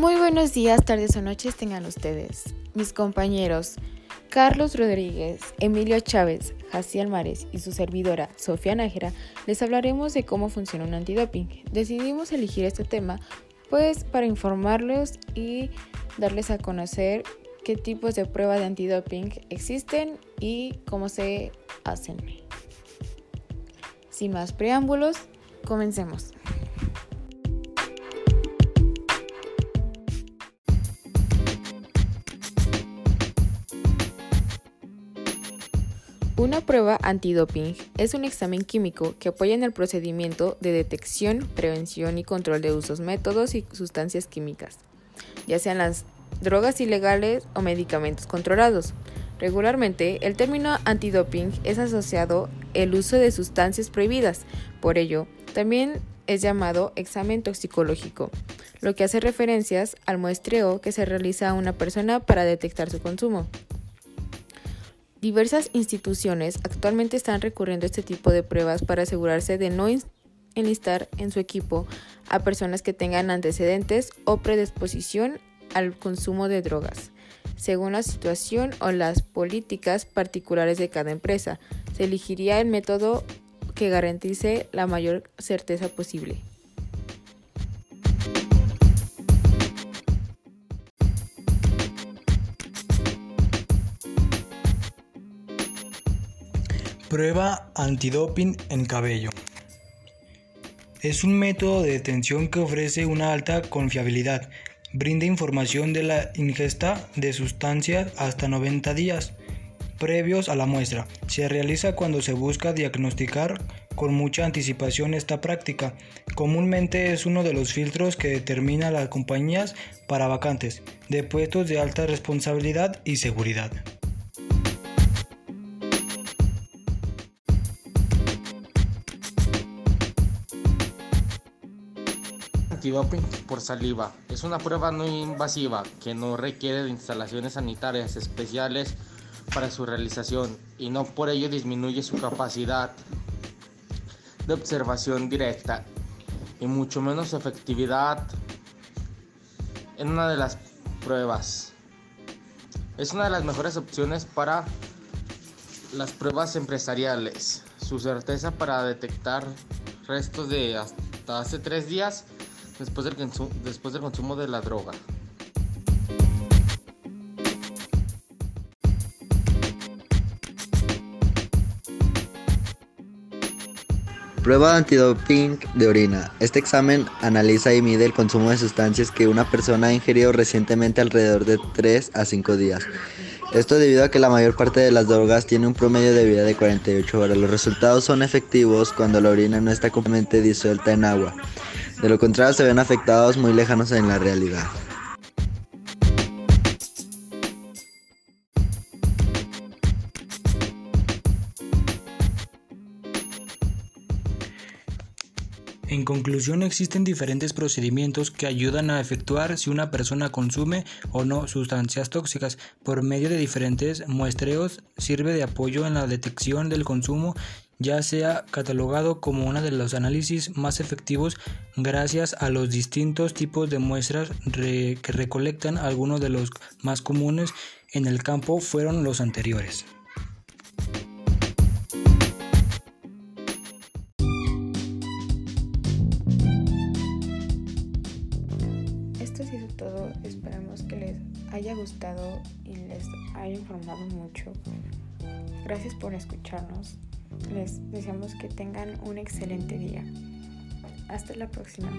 Muy buenos días, tardes o noches tengan ustedes. Mis compañeros Carlos Rodríguez, Emilio Chávez, Jaciel Mares y su servidora Sofía Nájera les hablaremos de cómo funciona un antidoping. Decidimos elegir este tema pues para informarlos y darles a conocer qué tipos de pruebas de antidoping existen y cómo se hacen. Sin más preámbulos, comencemos. Una prueba antidoping es un examen químico que apoya en el procedimiento de detección, prevención y control de usos, métodos y sustancias químicas, ya sean las drogas ilegales o medicamentos controlados. Regularmente, el término antidoping es asociado el uso de sustancias prohibidas, por ello, también es llamado examen toxicológico, lo que hace referencias al muestreo que se realiza a una persona para detectar su consumo. Diversas instituciones actualmente están recurriendo a este tipo de pruebas para asegurarse de no enlistar en su equipo a personas que tengan antecedentes o predisposición al consumo de drogas, según la situación o las políticas particulares de cada empresa. Se elegiría el método que garantice la mayor certeza posible. Prueba antidoping en cabello. Es un método de detención que ofrece una alta confiabilidad. Brinda información de la ingesta de sustancias hasta 90 días previos a la muestra. Se realiza cuando se busca diagnosticar con mucha anticipación esta práctica. Comúnmente es uno de los filtros que determina las compañías para vacantes de puestos de alta responsabilidad y seguridad. Antidoping por saliva. Es una prueba no invasiva que no requiere de instalaciones sanitarias especiales para su realización y no por ello disminuye su capacidad de observación directa y mucho menos su efectividad en una de las pruebas. Es una de las mejores opciones para las pruebas empresariales. Su certeza para detectar restos de hasta hace tres días después del, después del consumo de la droga. Prueba de antidoping de orina. Este examen analiza y mide el consumo de sustancias que una persona ha ingerido recientemente alrededor de 3 a 5 días. Esto debido a que la mayor parte de las drogas tiene un promedio de vida de 48 horas. Los resultados son efectivos cuando la orina no está completamente disuelta en agua. De lo contrario se ven afectados muy lejanos en la realidad. En conclusión, existen diferentes procedimientos que ayudan a efectuar si una persona consume o no sustancias tóxicas. Por medio de diferentes muestreos sirve de apoyo en la detección del consumo ya sea catalogado como uno de los análisis más efectivos gracias a los distintos tipos de muestras que recolectan algunos de los más comunes en el campo fueron los anteriores. Todo, esperamos que les haya gustado y les haya informado mucho. Gracias por escucharnos. Les deseamos que tengan un excelente día. Hasta la próxima.